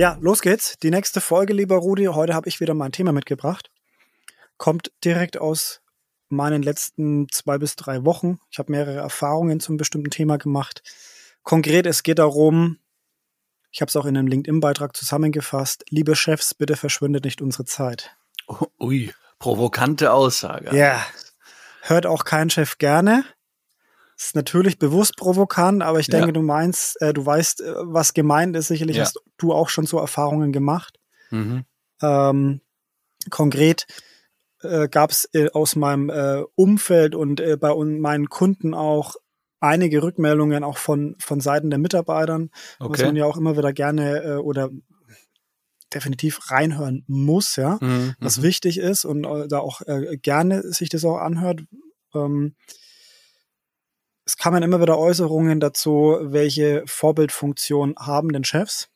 Ja, los geht's. Die nächste Folge, lieber Rudi. Heute habe ich wieder mein Thema mitgebracht. Kommt direkt aus meinen letzten zwei bis drei Wochen. Ich habe mehrere Erfahrungen zum bestimmten Thema gemacht. Konkret, es geht darum, ich habe es auch in einem LinkedIn-Beitrag zusammengefasst, liebe Chefs, bitte verschwindet nicht unsere Zeit. Ui, provokante Aussage. Ja, hört auch kein Chef gerne. Ist natürlich bewusst provokant, aber ich denke, ja. du meinst, äh, du weißt, äh, was gemeint ist. Sicherlich ja. hast du auch schon so Erfahrungen gemacht. Mhm. Ähm, konkret äh, gab es äh, aus meinem äh, Umfeld und äh, bei meinen Kunden auch einige Rückmeldungen auch von, von Seiten der Mitarbeitern, okay. was man ja auch immer wieder gerne oder definitiv reinhören muss, ja, mhm. was mhm. wichtig ist und da auch gerne sich das auch anhört. Ähm, es kamen immer wieder Äußerungen dazu, welche Vorbildfunktion haben denn Chefs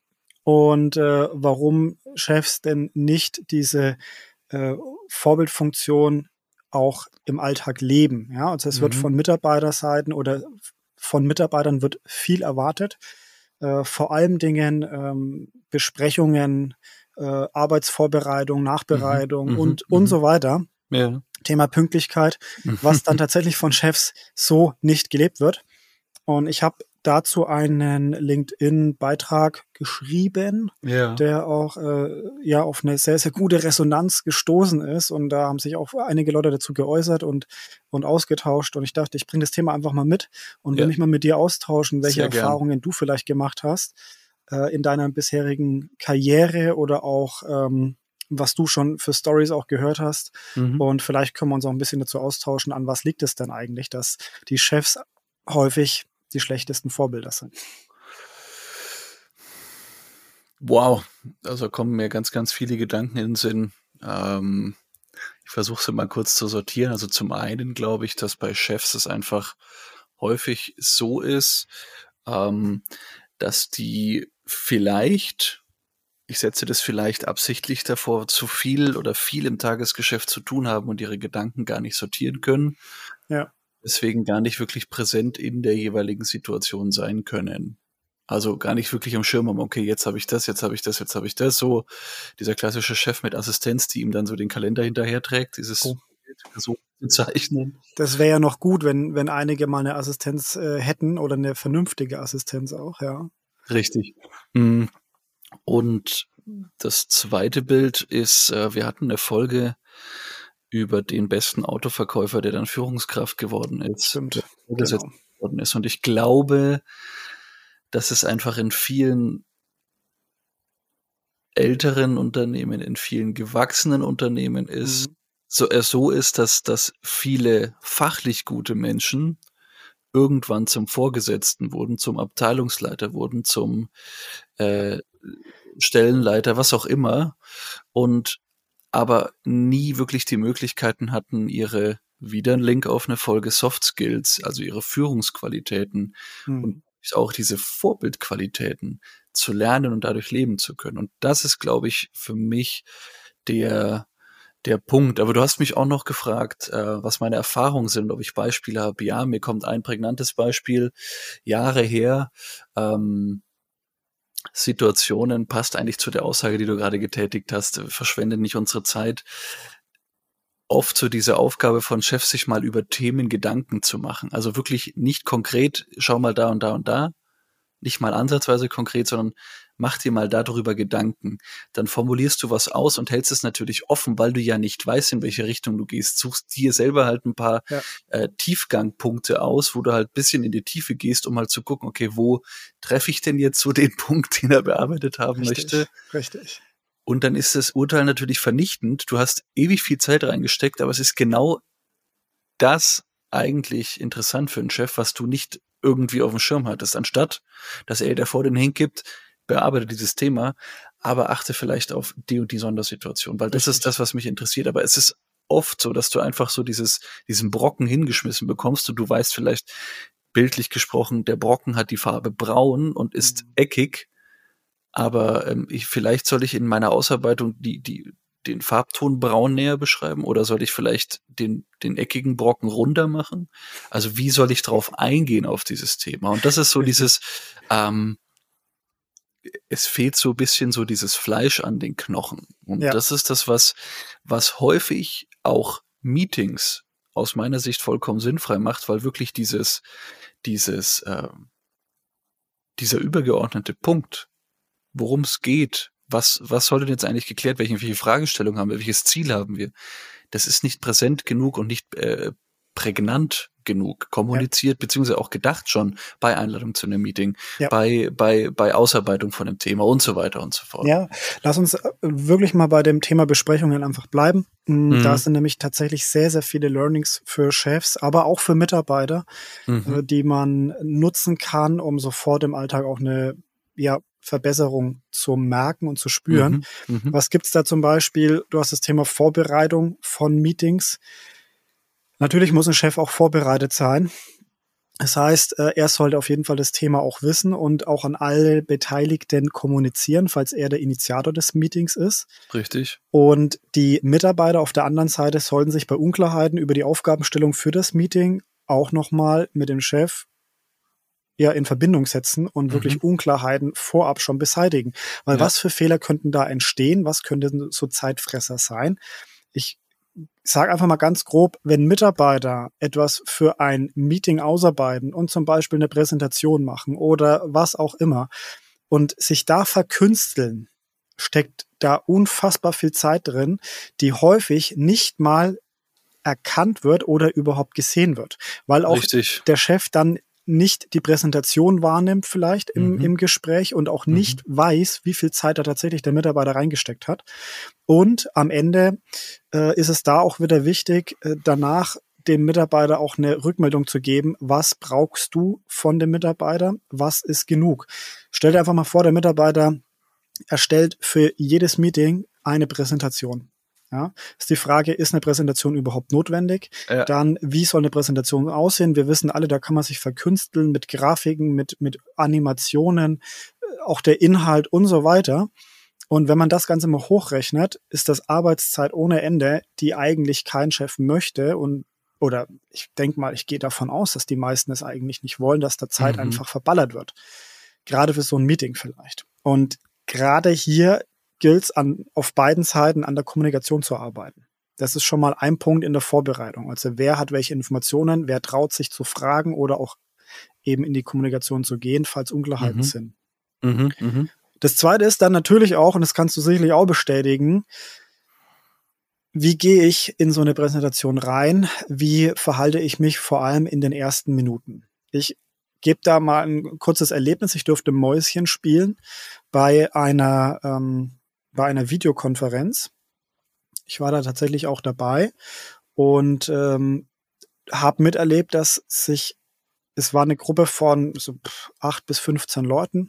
und äh, warum Chefs denn nicht diese äh, Vorbildfunktion auch im Alltag leben. Ja, also es mhm. wird von Mitarbeiterseiten oder von Mitarbeitern wird viel erwartet. Äh, vor allem Dingen ähm, Besprechungen, äh, Arbeitsvorbereitung, Nachbereitung mhm. und, mhm. und so weiter. Ja. Thema Pünktlichkeit, was dann tatsächlich von Chefs so nicht gelebt wird. Und ich habe dazu einen LinkedIn-Beitrag geschrieben, ja. der auch äh, ja auf eine sehr, sehr gute Resonanz gestoßen ist. Und da haben sich auch einige Leute dazu geäußert und, und ausgetauscht. Und ich dachte, ich bringe das Thema einfach mal mit und will mich mal mit dir austauschen, welche sehr Erfahrungen gern. du vielleicht gemacht hast äh, in deiner bisherigen Karriere oder auch ähm, was du schon für Stories auch gehört hast. Mhm. Und vielleicht können wir uns auch ein bisschen dazu austauschen, an was liegt es denn eigentlich, dass die Chefs häufig die schlechtesten Vorbilder sind. Wow, also kommen mir ganz, ganz viele Gedanken in den Sinn. Ähm, ich versuche sie mal kurz zu sortieren. Also zum einen glaube ich, dass bei Chefs es einfach häufig so ist, ähm, dass die vielleicht ich setze das vielleicht absichtlich davor, zu viel oder viel im Tagesgeschäft zu tun haben und ihre Gedanken gar nicht sortieren können. Ja. Deswegen gar nicht wirklich präsent in der jeweiligen Situation sein können. Also gar nicht wirklich am Schirm haben, okay, jetzt habe ich das, jetzt habe ich das, jetzt habe ich das. So dieser klassische Chef mit Assistenz, die ihm dann so den Kalender hinterherträgt, dieses oh. so bezeichnen. Das wäre ja noch gut, wenn, wenn einige mal eine Assistenz äh, hätten oder eine vernünftige Assistenz auch, ja. Richtig. Mhm. Und das zweite Bild ist, äh, wir hatten eine Folge über den besten Autoverkäufer, der dann Führungskraft geworden ist. Stimmt. Genau. Worden ist. Und ich glaube, dass es einfach in vielen älteren Unternehmen, in vielen gewachsenen Unternehmen ist, mhm. so, äh, so ist, dass, dass viele fachlich gute Menschen irgendwann zum Vorgesetzten wurden, zum Abteilungsleiter wurden, zum äh, Stellenleiter, was auch immer, und aber nie wirklich die Möglichkeiten hatten, ihre wieder ein Link auf eine Folge Soft Skills, also ihre Führungsqualitäten hm. und auch diese Vorbildqualitäten zu lernen und dadurch leben zu können. Und das ist, glaube ich, für mich der der Punkt. Aber du hast mich auch noch gefragt, äh, was meine Erfahrungen sind, ob ich Beispiele habe. Ja, mir kommt ein prägnantes Beispiel Jahre her. Ähm, Situationen passt eigentlich zu der Aussage, die du gerade getätigt hast, verschwende nicht unsere Zeit. Oft so diese Aufgabe von Chefs, sich mal über Themen Gedanken zu machen. Also wirklich nicht konkret, schau mal da und da und da, nicht mal ansatzweise konkret, sondern mach dir mal darüber Gedanken. Dann formulierst du was aus und hältst es natürlich offen, weil du ja nicht weißt, in welche Richtung du gehst. Suchst dir selber halt ein paar ja. äh, Tiefgangpunkte aus, wo du halt bisschen in die Tiefe gehst, um halt zu gucken, okay, wo treffe ich denn jetzt so den Punkt, den er bearbeitet haben richtig, möchte? Richtig. Und dann ist das Urteil natürlich vernichtend. Du hast ewig viel Zeit reingesteckt, aber es ist genau das eigentlich interessant für einen Chef, was du nicht irgendwie auf dem Schirm hattest, anstatt dass er dir vor den hingibt, bearbeite dieses Thema, aber achte vielleicht auf die und die Sondersituation, weil das Richtig. ist das, was mich interessiert. Aber es ist oft so, dass du einfach so dieses, diesen Brocken hingeschmissen bekommst und du weißt vielleicht, bildlich gesprochen, der Brocken hat die Farbe braun und ist mhm. eckig, aber ähm, ich, vielleicht soll ich in meiner Ausarbeitung die, die, den Farbton braun näher beschreiben oder soll ich vielleicht den, den eckigen Brocken runder machen? Also wie soll ich drauf eingehen auf dieses Thema? Und das ist so dieses, ähm, es fehlt so ein bisschen so dieses Fleisch an den Knochen. Und ja. das ist das, was, was häufig auch Meetings aus meiner Sicht vollkommen sinnfrei macht, weil wirklich dieses, dieses, äh, dieser übergeordnete Punkt, worum es geht, was, was soll denn jetzt eigentlich geklärt, welche, welche Fragestellung haben wir, welches Ziel haben wir, das ist nicht präsent genug und nicht äh, prägnant genug kommuniziert, ja. beziehungsweise auch gedacht schon bei Einladung zu einem Meeting, ja. bei, bei, bei Ausarbeitung von dem Thema und so weiter und so fort. Ja, lass uns äh, wirklich mal bei dem Thema Besprechungen einfach bleiben. Mm, mhm. Da sind nämlich tatsächlich sehr, sehr viele Learnings für Chefs, aber auch für Mitarbeiter, mhm. Äh, die man nutzen kann, um sofort im Alltag auch eine ja, Verbesserung zu merken und zu spüren. Mhm. Mhm. Was gibt's da zum Beispiel? Du hast das Thema Vorbereitung von Meetings. Natürlich muss ein Chef auch vorbereitet sein. Das heißt, äh, er sollte auf jeden Fall das Thema auch wissen und auch an alle Beteiligten kommunizieren, falls er der Initiator des Meetings ist. Richtig. Und die Mitarbeiter auf der anderen Seite sollten sich bei Unklarheiten über die Aufgabenstellung für das Meeting auch nochmal mit dem Chef ja in Verbindung setzen und mhm. wirklich Unklarheiten vorab schon beseitigen. Weil ja. was für Fehler könnten da entstehen? Was könnten so Zeitfresser sein? Ich sage einfach mal ganz grob, wenn Mitarbeiter etwas für ein Meeting ausarbeiten und zum Beispiel eine Präsentation machen oder was auch immer und sich da verkünsteln, steckt da unfassbar viel Zeit drin, die häufig nicht mal erkannt wird oder überhaupt gesehen wird, weil auch Richtig. der Chef dann nicht die Präsentation wahrnimmt vielleicht im, mhm. im Gespräch und auch nicht mhm. weiß, wie viel Zeit da tatsächlich der Mitarbeiter reingesteckt hat. Und am Ende äh, ist es da auch wieder wichtig, äh, danach dem Mitarbeiter auch eine Rückmeldung zu geben, was brauchst du von dem Mitarbeiter, was ist genug. Stell dir einfach mal vor, der Mitarbeiter erstellt für jedes Meeting eine Präsentation. Ja, ist die Frage, ist eine Präsentation überhaupt notwendig? Ja. Dann, wie soll eine Präsentation aussehen? Wir wissen alle, da kann man sich verkünsteln mit Grafiken, mit, mit Animationen, äh, auch der Inhalt und so weiter. Und wenn man das Ganze mal hochrechnet, ist das Arbeitszeit ohne Ende, die eigentlich kein Chef möchte und oder ich denke mal, ich gehe davon aus, dass die meisten es eigentlich nicht wollen, dass da Zeit mhm. einfach verballert wird. Gerade für so ein Meeting vielleicht. Und gerade hier gilt es auf beiden Seiten an der Kommunikation zu arbeiten. Das ist schon mal ein Punkt in der Vorbereitung. Also wer hat welche Informationen, wer traut sich zu fragen oder auch eben in die Kommunikation zu gehen, falls Unklarheiten mhm. sind. Mhm, mh. Das zweite ist dann natürlich auch, und das kannst du sicherlich auch bestätigen, wie gehe ich in so eine Präsentation rein? Wie verhalte ich mich vor allem in den ersten Minuten? Ich gebe da mal ein kurzes Erlebnis. Ich durfte Mäuschen spielen bei einer ähm, bei einer Videokonferenz. Ich war da tatsächlich auch dabei und ähm, habe miterlebt, dass sich, es war eine Gruppe von so acht bis 15 Leuten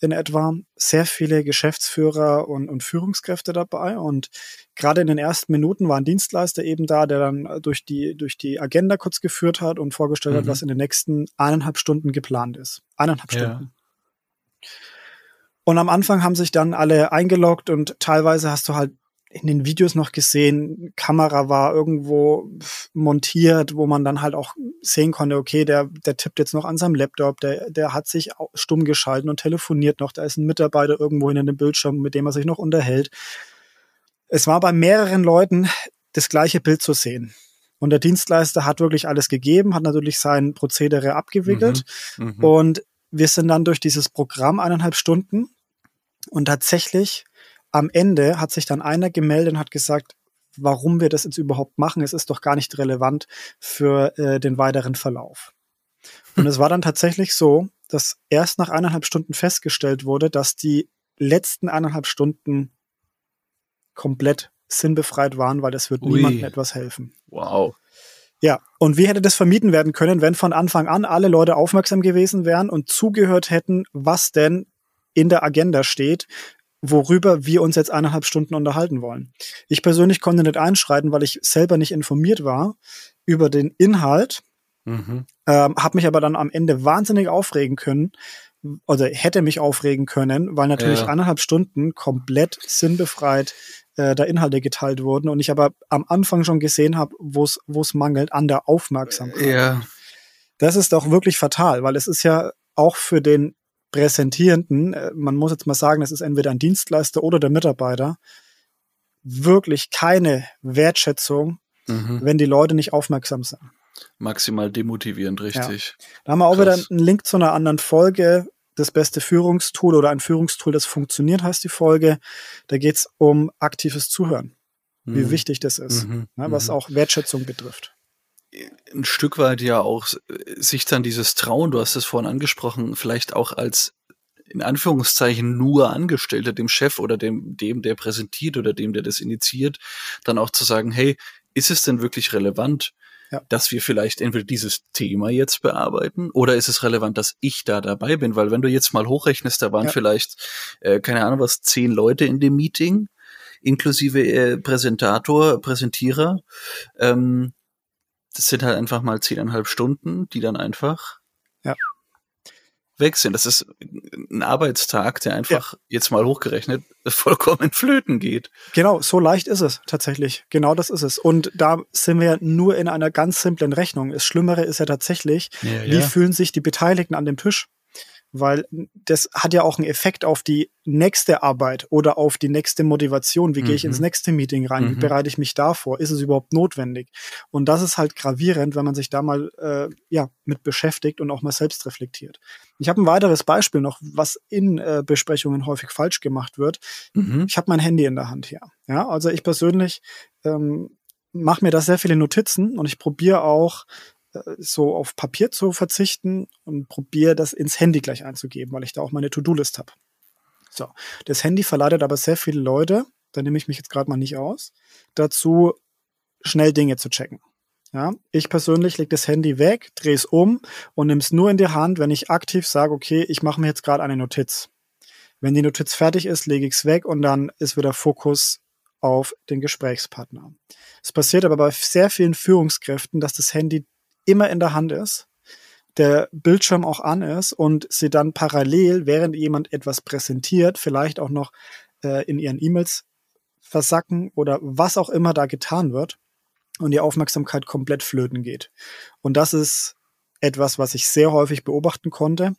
in etwa, sehr viele Geschäftsführer und, und Führungskräfte dabei und gerade in den ersten Minuten war ein Dienstleister eben da, der dann durch die, durch die Agenda kurz geführt hat und vorgestellt mhm. hat, was in den nächsten eineinhalb Stunden geplant ist. Eineinhalb ja. Stunden. Und am Anfang haben sich dann alle eingeloggt und teilweise hast du halt in den Videos noch gesehen, Kamera war irgendwo montiert, wo man dann halt auch sehen konnte, okay, der, der tippt jetzt noch an seinem Laptop, der, der hat sich stumm geschalten und telefoniert noch, da ist ein Mitarbeiter irgendwo hinter dem Bildschirm, mit dem er sich noch unterhält. Es war bei mehreren Leuten das gleiche Bild zu sehen. Und der Dienstleister hat wirklich alles gegeben, hat natürlich sein Prozedere abgewickelt. Mhm, mh. Und wir sind dann durch dieses Programm eineinhalb Stunden und tatsächlich am Ende hat sich dann einer gemeldet und hat gesagt, warum wir das jetzt überhaupt machen. Es ist doch gar nicht relevant für äh, den weiteren Verlauf. Und es war dann tatsächlich so, dass erst nach eineinhalb Stunden festgestellt wurde, dass die letzten eineinhalb Stunden komplett sinnbefreit waren, weil das wird Ui. niemandem etwas helfen. Wow. Ja, und wie hätte das vermieden werden können, wenn von Anfang an alle Leute aufmerksam gewesen wären und zugehört hätten, was denn in der Agenda steht, worüber wir uns jetzt eineinhalb Stunden unterhalten wollen. Ich persönlich konnte nicht einschreiten, weil ich selber nicht informiert war über den Inhalt, mhm. ähm, habe mich aber dann am Ende wahnsinnig aufregen können, oder hätte mich aufregen können, weil natürlich ja. eineinhalb Stunden komplett sinnbefreit äh, da Inhalte geteilt wurden und ich aber am Anfang schon gesehen habe, wo es wo es mangelt an der Aufmerksamkeit. Ja. Das ist doch wirklich fatal, weil es ist ja auch für den Präsentierenden, äh, man muss jetzt mal sagen, das ist entweder ein Dienstleister oder der Mitarbeiter, wirklich keine Wertschätzung, mhm. wenn die Leute nicht aufmerksam sind. Maximal demotivierend, richtig. Ja. Da haben wir auch Krass. wieder einen Link zu einer anderen Folge. Das beste Führungstool oder ein Führungstool, das funktioniert, heißt die Folge. Da geht es um aktives Zuhören. Mhm. Wie wichtig das ist, mhm. ne, was mhm. auch Wertschätzung betrifft ein Stück weit ja auch sich dann dieses Trauen, du hast es vorhin angesprochen, vielleicht auch als in Anführungszeichen nur Angestellter, dem Chef oder dem, dem, der präsentiert oder dem, der das initiiert, dann auch zu sagen, hey, ist es denn wirklich relevant, ja. dass wir vielleicht entweder dieses Thema jetzt bearbeiten oder ist es relevant, dass ich da dabei bin? Weil wenn du jetzt mal hochrechnest, da waren ja. vielleicht, äh, keine Ahnung was, zehn Leute in dem Meeting, inklusive äh, Präsentator, Präsentierer. Ähm, das sind halt einfach mal zehneinhalb Stunden, die dann einfach ja weg sind. Das ist ein Arbeitstag, der einfach ja. jetzt mal hochgerechnet vollkommen flöten geht. Genau, so leicht ist es tatsächlich. Genau das ist es. Und da sind wir nur in einer ganz simplen Rechnung. Das Schlimmere ist ja tatsächlich, ja, wie ja. fühlen sich die Beteiligten an dem Tisch? Weil das hat ja auch einen Effekt auf die nächste Arbeit oder auf die nächste Motivation. Wie mhm. gehe ich ins mhm. nächste Meeting rein? Mhm. Wie bereite ich mich da vor? Ist es überhaupt notwendig? Und das ist halt gravierend, wenn man sich da mal äh, ja mit beschäftigt und auch mal selbst reflektiert. Ich habe ein weiteres Beispiel noch, was in äh, Besprechungen häufig falsch gemacht wird. Mhm. Ich habe mein Handy in der Hand hier. Ja, also ich persönlich ähm, mache mir da sehr viele Notizen und ich probiere auch so auf Papier zu verzichten und probiere das ins Handy gleich einzugeben, weil ich da auch meine To-Do-List habe. So, das Handy verleitet aber sehr viele Leute, da nehme ich mich jetzt gerade mal nicht aus, dazu schnell Dinge zu checken. Ja, ich persönlich lege das Handy weg, drehe es um und nehme es nur in die Hand, wenn ich aktiv sage, okay, ich mache mir jetzt gerade eine Notiz. Wenn die Notiz fertig ist, lege ich es weg und dann ist wieder Fokus auf den Gesprächspartner. Es passiert aber bei sehr vielen Führungskräften, dass das Handy immer in der Hand ist, der Bildschirm auch an ist und sie dann parallel, während jemand etwas präsentiert, vielleicht auch noch äh, in ihren E-Mails versacken oder was auch immer da getan wird und die Aufmerksamkeit komplett flöten geht. Und das ist etwas, was ich sehr häufig beobachten konnte.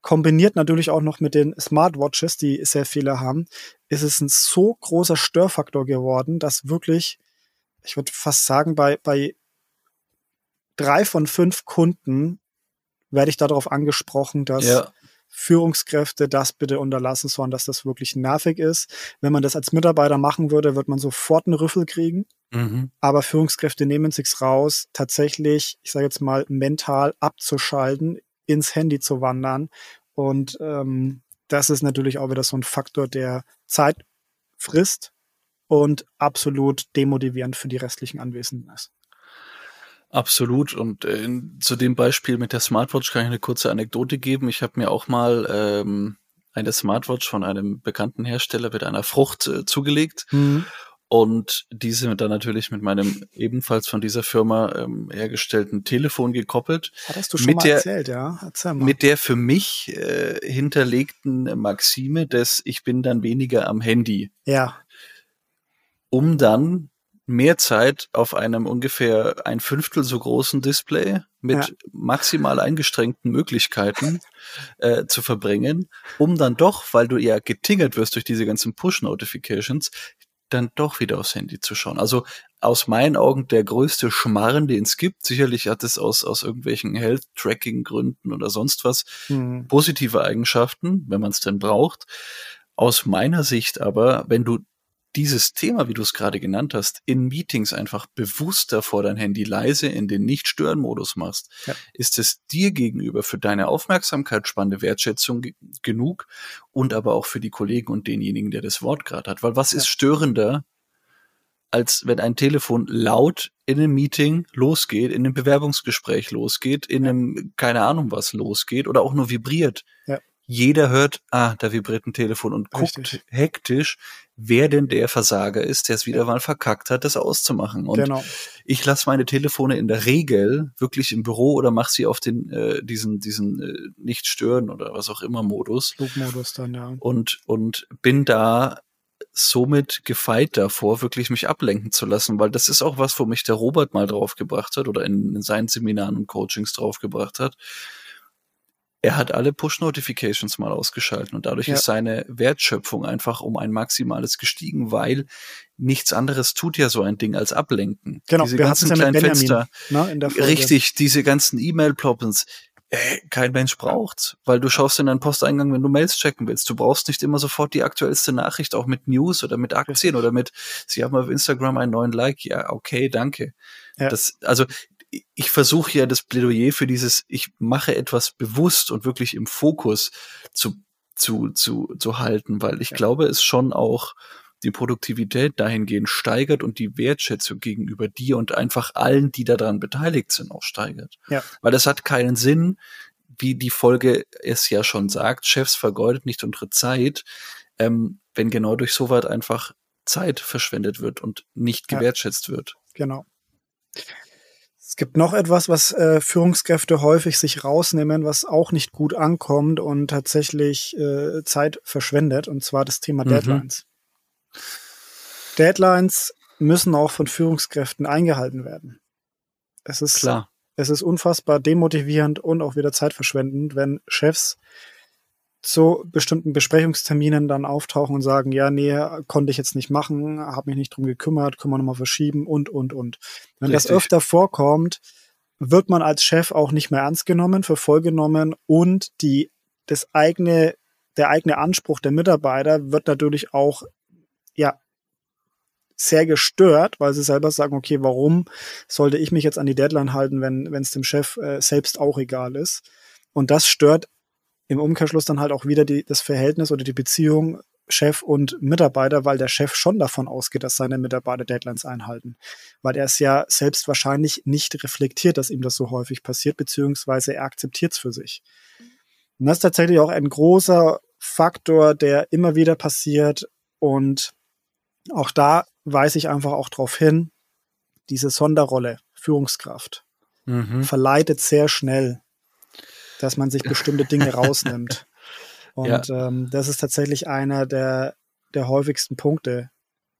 Kombiniert natürlich auch noch mit den Smartwatches, die sehr viele haben, ist es ein so großer Störfaktor geworden, dass wirklich, ich würde fast sagen, bei, bei drei von fünf Kunden werde ich darauf angesprochen, dass ja. Führungskräfte das bitte unterlassen sollen, dass das wirklich nervig ist. Wenn man das als Mitarbeiter machen würde, wird man sofort einen Rüffel kriegen. Mhm. Aber Führungskräfte nehmen sich's raus, tatsächlich, ich sage jetzt mal, mental abzuschalten, ins Handy zu wandern. Und ähm, das ist natürlich auch wieder so ein Faktor, der Zeit frisst und absolut demotivierend für die restlichen Anwesenden ist. Absolut. Und äh, zu dem Beispiel mit der Smartwatch kann ich eine kurze Anekdote geben. Ich habe mir auch mal ähm, eine Smartwatch von einem bekannten Hersteller mit einer Frucht äh, zugelegt. Mhm. Und diese dann natürlich mit meinem ebenfalls von dieser Firma ähm, hergestellten Telefon gekoppelt. Hattest du schon mit mal der, erzählt, ja? Erzähl mal. Mit der für mich äh, hinterlegten Maxime des Ich bin dann weniger am Handy. Ja. Um dann mehr Zeit auf einem ungefähr ein Fünftel so großen Display mit ja. maximal eingeschränkten Möglichkeiten äh, zu verbringen, um dann doch, weil du ja getingert wirst durch diese ganzen Push-Notifications, dann doch wieder aufs Handy zu schauen. Also aus meinen Augen der größte Schmarren, den es gibt. Sicherlich hat es aus, aus irgendwelchen Health-Tracking-Gründen oder sonst was mhm. positive Eigenschaften, wenn man es denn braucht. Aus meiner Sicht aber, wenn du dieses Thema, wie du es gerade genannt hast, in Meetings einfach bewusster vor dein Handy leise in den Nicht-Stören-Modus machst, ja. ist es dir gegenüber für deine Aufmerksamkeit spannende Wertschätzung genug und aber auch für die Kollegen und denjenigen, der das Wort gerade hat. Weil was ja. ist störender, als wenn ein Telefon laut in einem Meeting losgeht, in einem Bewerbungsgespräch losgeht, in einem, keine Ahnung was losgeht oder auch nur vibriert. Ja. Jeder hört, ah, da vibriert ein Telefon und guckt Richtig. hektisch, wer denn der Versager ist, der es wieder mal verkackt hat, das auszumachen. Und genau. ich lasse meine Telefone in der Regel wirklich im Büro oder mache sie auf den äh, diesen diesen äh, nicht stören oder was auch immer Modus. Flugmodus dann ja. Und und bin da somit gefeit davor, wirklich mich ablenken zu lassen, weil das ist auch was, wo mich der Robert mal draufgebracht hat oder in, in seinen Seminaren und Coachings draufgebracht hat er hat alle Push-Notifications mal ausgeschaltet und dadurch ja. ist seine Wertschöpfung einfach um ein maximales gestiegen, weil nichts anderes tut ja so ein Ding als ablenken. Genau, diese wir ganzen ja kleinen Benjamin, Fenster. Ne, richtig, diese ganzen E-Mail-Ploppens. Äh, kein Mensch braucht's, weil du schaust in deinen Posteingang, wenn du Mails checken willst. Du brauchst nicht immer sofort die aktuellste Nachricht, auch mit News oder mit Aktien oder mit, sie haben auf Instagram einen neuen Like. Ja, okay, danke. Ja. Das, also ich versuche ja das Plädoyer für dieses, ich mache etwas bewusst und wirklich im Fokus zu, zu, zu, zu halten, weil ich ja. glaube, es schon auch die Produktivität dahingehend steigert und die Wertschätzung gegenüber dir und einfach allen, die daran beteiligt sind, auch steigert. Ja. Weil es hat keinen Sinn, wie die Folge es ja schon sagt, Chefs vergeudet nicht unsere Zeit, ähm, wenn genau durch so weit einfach Zeit verschwendet wird und nicht gewertschätzt ja. wird. Genau. Es gibt noch etwas, was äh, Führungskräfte häufig sich rausnehmen, was auch nicht gut ankommt und tatsächlich äh, Zeit verschwendet, und zwar das Thema mhm. Deadlines. Deadlines müssen auch von Führungskräften eingehalten werden. Es ist, Klar. es ist unfassbar demotivierend und auch wieder zeitverschwendend, wenn Chefs zu bestimmten Besprechungsterminen dann auftauchen und sagen, ja, nee, konnte ich jetzt nicht machen, habe mich nicht drum gekümmert, können wir nochmal verschieben und, und, und. Wenn Richtig. das öfter vorkommt, wird man als Chef auch nicht mehr ernst genommen, für voll genommen und die, das eigene, der eigene Anspruch der Mitarbeiter wird natürlich auch, ja, sehr gestört, weil sie selber sagen, okay, warum sollte ich mich jetzt an die Deadline halten, wenn es dem Chef äh, selbst auch egal ist? Und das stört im Umkehrschluss dann halt auch wieder die, das Verhältnis oder die Beziehung Chef und Mitarbeiter, weil der Chef schon davon ausgeht, dass seine Mitarbeiter Deadlines einhalten. Weil er es ja selbst wahrscheinlich nicht reflektiert, dass ihm das so häufig passiert, beziehungsweise er akzeptiert es für sich. Und das ist tatsächlich auch ein großer Faktor, der immer wieder passiert. Und auch da weise ich einfach auch darauf hin, diese Sonderrolle, Führungskraft, mhm. verleitet sehr schnell dass man sich bestimmte Dinge rausnimmt. Und ja. ähm, das ist tatsächlich einer der, der häufigsten Punkte,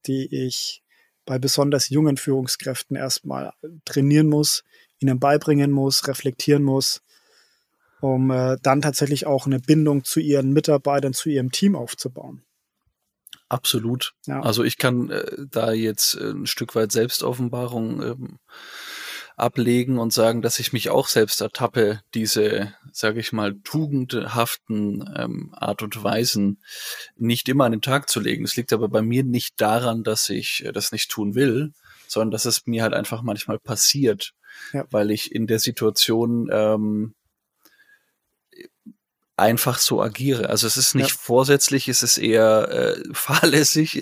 die ich bei besonders jungen Führungskräften erstmal trainieren muss, ihnen beibringen muss, reflektieren muss, um äh, dann tatsächlich auch eine Bindung zu ihren Mitarbeitern, zu ihrem Team aufzubauen. Absolut. Ja. Also ich kann äh, da jetzt äh, ein Stück weit Selbstoffenbarung ähm, ablegen und sagen, dass ich mich auch selbst ertappe, diese, sage ich mal, tugendhaften ähm, Art und Weisen nicht immer an den Tag zu legen. Es liegt aber bei mir nicht daran, dass ich äh, das nicht tun will, sondern dass es mir halt einfach manchmal passiert, ja. weil ich in der Situation ähm, einfach so agiere. Also es ist nicht ja. vorsätzlich, es ist eher äh, fahrlässig,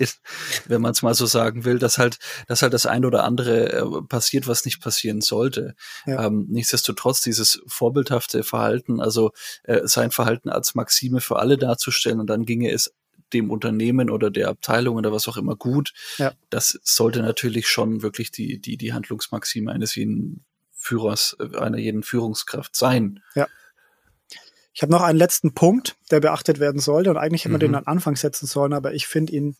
wenn man es mal so sagen will, dass halt, dass halt das ein oder andere äh, passiert, was nicht passieren sollte. Ja. Ähm, nichtsdestotrotz dieses vorbildhafte Verhalten, also äh, sein Verhalten als Maxime für alle darzustellen und dann ginge es dem Unternehmen oder der Abteilung oder was auch immer gut. Ja. Das sollte natürlich schon wirklich die, die, die Handlungsmaxime eines jeden Führers, äh, einer jeden Führungskraft sein. Ja. Ich habe noch einen letzten Punkt, der beachtet werden sollte. Und eigentlich hätte man den mhm. an Anfang setzen sollen, aber ich finde ihn,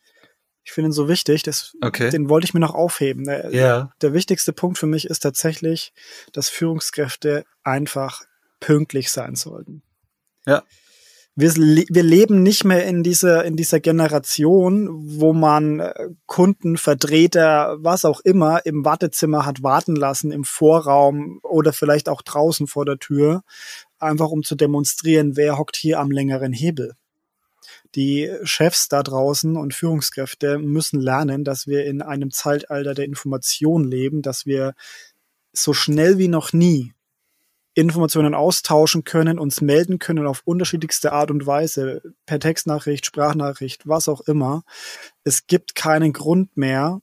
ich finde ihn so wichtig, das, okay. den wollte ich mir noch aufheben. Der, yeah. der wichtigste Punkt für mich ist tatsächlich, dass Führungskräfte einfach pünktlich sein sollten. Ja. Wir, wir leben nicht mehr in dieser, in dieser Generation, wo man äh, Kunden, Vertreter, was auch immer im Wartezimmer hat warten lassen, im Vorraum oder vielleicht auch draußen vor der Tür, einfach um zu demonstrieren, wer hockt hier am längeren Hebel. Die Chefs da draußen und Führungskräfte müssen lernen, dass wir in einem Zeitalter der Information leben, dass wir so schnell wie noch nie Informationen austauschen können, uns melden können auf unterschiedlichste Art und Weise, per Textnachricht, Sprachnachricht, was auch immer. Es gibt keinen Grund mehr,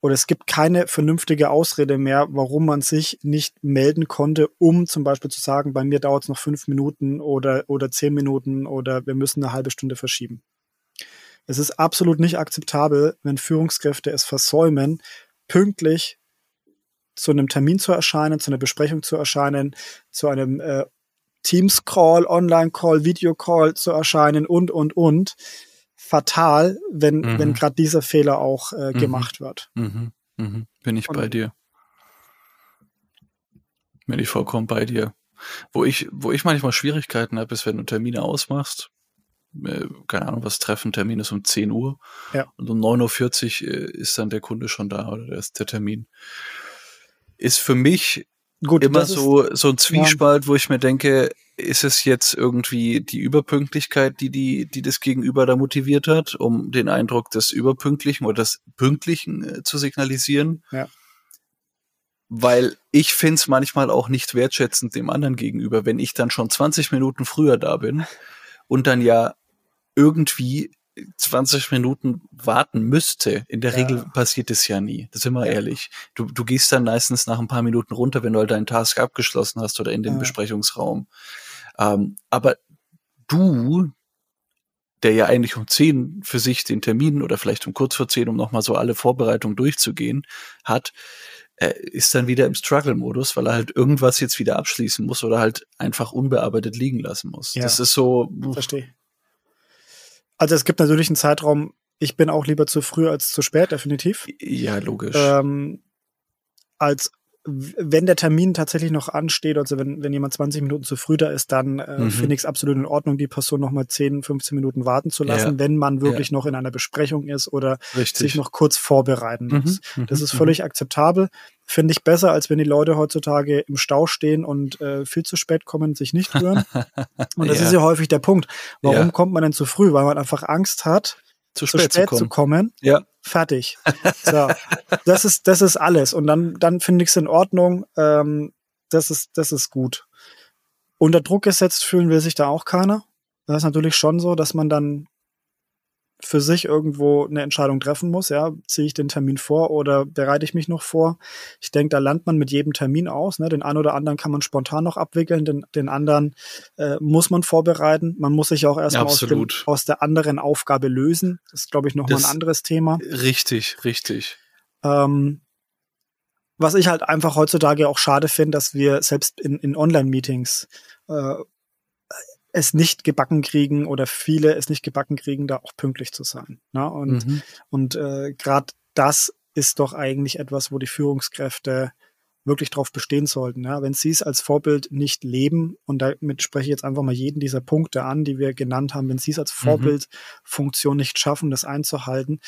oder es gibt keine vernünftige Ausrede mehr, warum man sich nicht melden konnte, um zum Beispiel zu sagen, bei mir dauert es noch fünf Minuten oder, oder zehn Minuten oder wir müssen eine halbe Stunde verschieben. Es ist absolut nicht akzeptabel, wenn Führungskräfte es versäumen, pünktlich zu einem Termin zu erscheinen, zu einer Besprechung zu erscheinen, zu einem äh, Teams-Call, Online-Call, Video-Call zu erscheinen und, und, und fatal, wenn, mhm. wenn gerade dieser Fehler auch äh, mhm. gemacht wird. Mhm. Mhm. Bin ich Und, bei dir. Bin ich vollkommen bei dir. Wo ich, wo ich manchmal Schwierigkeiten habe, ist, wenn du Termine ausmachst, äh, keine Ahnung, was Treffen, Termin ist um 10 Uhr. Ja. Und um 9.40 Uhr äh, ist dann der Kunde schon da oder ist der Termin. Ist für mich Gut, immer so, ist, so ein Zwiespalt, ja. wo ich mir denke, ist es jetzt irgendwie die Überpünktlichkeit, die, die, die das Gegenüber da motiviert hat, um den Eindruck des Überpünktlichen oder des Pünktlichen äh, zu signalisieren? Ja. Weil ich finde es manchmal auch nicht wertschätzend dem anderen gegenüber, wenn ich dann schon 20 Minuten früher da bin und dann ja irgendwie 20 Minuten warten müsste. In der ja. Regel passiert es ja nie. Das sind wir ja. ehrlich. Du, du gehst dann meistens nach ein paar Minuten runter, wenn du halt deinen Task abgeschlossen hast oder in den ja. Besprechungsraum. Ähm, aber du, der ja eigentlich um 10 für sich den Termin oder vielleicht um kurz vor 10, um nochmal so alle Vorbereitungen durchzugehen, hat, äh, ist dann wieder im Struggle-Modus, weil er halt irgendwas jetzt wieder abschließen muss oder halt einfach unbearbeitet liegen lassen muss. Das ist so. Verstehe. Also es gibt natürlich einen Zeitraum, ich bin auch lieber zu früh als zu spät, definitiv. Ja, logisch. Ähm, als wenn der Termin tatsächlich noch ansteht, also wenn, wenn jemand 20 Minuten zu früh da ist, dann äh, mhm. finde ich es absolut in Ordnung, die Person noch mal 10, 15 Minuten warten zu lassen, ja. wenn man wirklich ja. noch in einer Besprechung ist oder Richtig. sich noch kurz vorbereiten mhm. muss. Mhm. Das ist mhm. völlig akzeptabel. Finde ich besser, als wenn die Leute heutzutage im Stau stehen und äh, viel zu spät kommen, sich nicht rühren. und das ja. ist ja häufig der Punkt. Warum kommt man denn zu früh? Weil man einfach Angst hat, zu spät, zu, spät zu, kommen. zu kommen. Ja. Fertig. So. das ist, das ist alles. Und dann, dann finde ich es in Ordnung. Ähm, das ist, das ist gut. Unter Druck gesetzt fühlen will sich da auch keiner. Das ist natürlich schon so, dass man dann für sich irgendwo eine Entscheidung treffen muss. Ja, ziehe ich den Termin vor oder bereite ich mich noch vor? Ich denke, da lernt man mit jedem Termin aus. Ne? Den einen oder anderen kann man spontan noch abwickeln, den, den anderen äh, muss man vorbereiten. Man muss sich auch erstmal aus, aus der anderen Aufgabe lösen. Das ist, glaube ich, nochmal ein anderes Thema. Richtig, richtig. Ähm, was ich halt einfach heutzutage auch schade finde, dass wir selbst in, in Online-Meetings äh, es nicht gebacken kriegen oder viele es nicht gebacken kriegen, da auch pünktlich zu sein. Ne? Und, mhm. und äh, gerade das ist doch eigentlich etwas, wo die Führungskräfte wirklich drauf bestehen sollten. Ja? Wenn sie es als Vorbild nicht leben, und damit spreche ich jetzt einfach mal jeden dieser Punkte an, die wir genannt haben, wenn sie es als mhm. Vorbildfunktion nicht schaffen, das einzuhalten,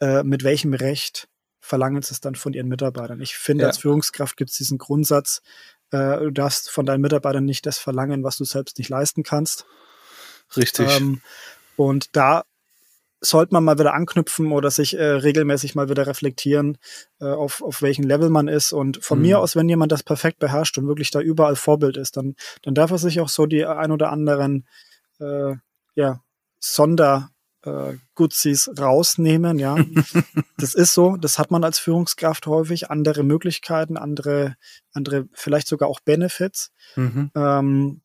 äh, mit welchem Recht verlangen sie es dann von ihren Mitarbeitern? Ich finde, ja. als Führungskraft gibt es diesen Grundsatz, äh, du darfst von deinen Mitarbeitern nicht das verlangen, was du selbst nicht leisten kannst. Richtig. Ähm, und da sollte man mal wieder anknüpfen oder sich äh, regelmäßig mal wieder reflektieren, äh, auf, auf welchem Level man ist. Und von mhm. mir aus, wenn jemand das perfekt beherrscht und wirklich da überall Vorbild ist, dann, dann darf er sich auch so die ein oder anderen äh, ja, Sonder, äh, Gutsis rausnehmen, ja. das ist so, das hat man als Führungskraft häufig, andere Möglichkeiten, andere, andere, vielleicht sogar auch Benefits. Mhm. Ähm,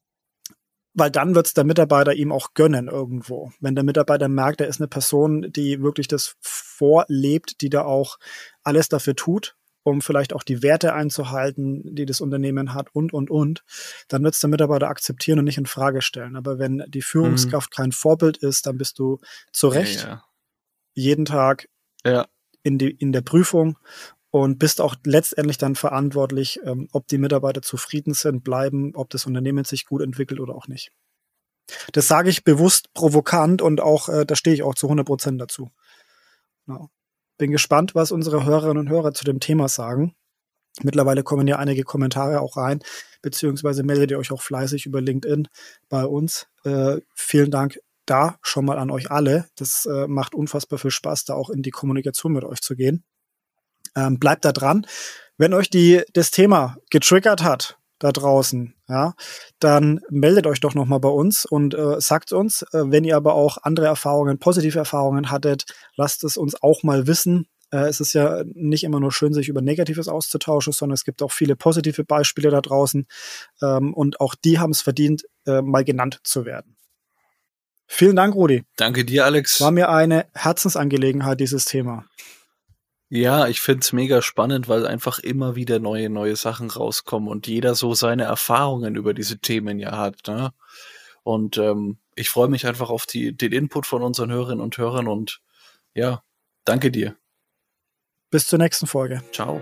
weil dann wird es der Mitarbeiter ihm auch gönnen irgendwo. Wenn der Mitarbeiter merkt, er ist eine Person, die wirklich das vorlebt, die da auch alles dafür tut, um vielleicht auch die Werte einzuhalten, die das Unternehmen hat und, und, und, dann wird es der Mitarbeiter akzeptieren und nicht in Frage stellen. Aber wenn die Führungskraft mhm. kein Vorbild ist, dann bist du zu Recht ja, ja. jeden Tag ja. in, die, in der Prüfung und bist auch letztendlich dann verantwortlich, ähm, ob die Mitarbeiter zufrieden sind, bleiben, ob das Unternehmen sich gut entwickelt oder auch nicht. Das sage ich bewusst provokant und auch, äh, da stehe ich auch zu 100 Prozent dazu. Genau. Bin gespannt, was unsere Hörerinnen und Hörer zu dem Thema sagen. Mittlerweile kommen ja einige Kommentare auch rein, beziehungsweise meldet ihr euch auch fleißig über LinkedIn bei uns. Äh, vielen Dank da schon mal an euch alle. Das äh, macht unfassbar viel Spaß, da auch in die Kommunikation mit euch zu gehen. Ähm, bleibt da dran. Wenn euch die, das Thema getriggert hat, da draußen, ja, dann meldet euch doch nochmal bei uns und äh, sagt uns, äh, wenn ihr aber auch andere Erfahrungen, positive Erfahrungen hattet, lasst es uns auch mal wissen. Äh, es ist ja nicht immer nur schön, sich über Negatives auszutauschen, sondern es gibt auch viele positive Beispiele da draußen ähm, und auch die haben es verdient, äh, mal genannt zu werden. Vielen Dank, Rudi. Danke dir, Alex. War mir eine Herzensangelegenheit, dieses Thema. Ja, ich find's mega spannend, weil einfach immer wieder neue, neue Sachen rauskommen und jeder so seine Erfahrungen über diese Themen ja hat. Ne? Und ähm, ich freue mich einfach auf die, den Input von unseren Hörerinnen und Hörern und ja, danke dir. Bis zur nächsten Folge. Ciao.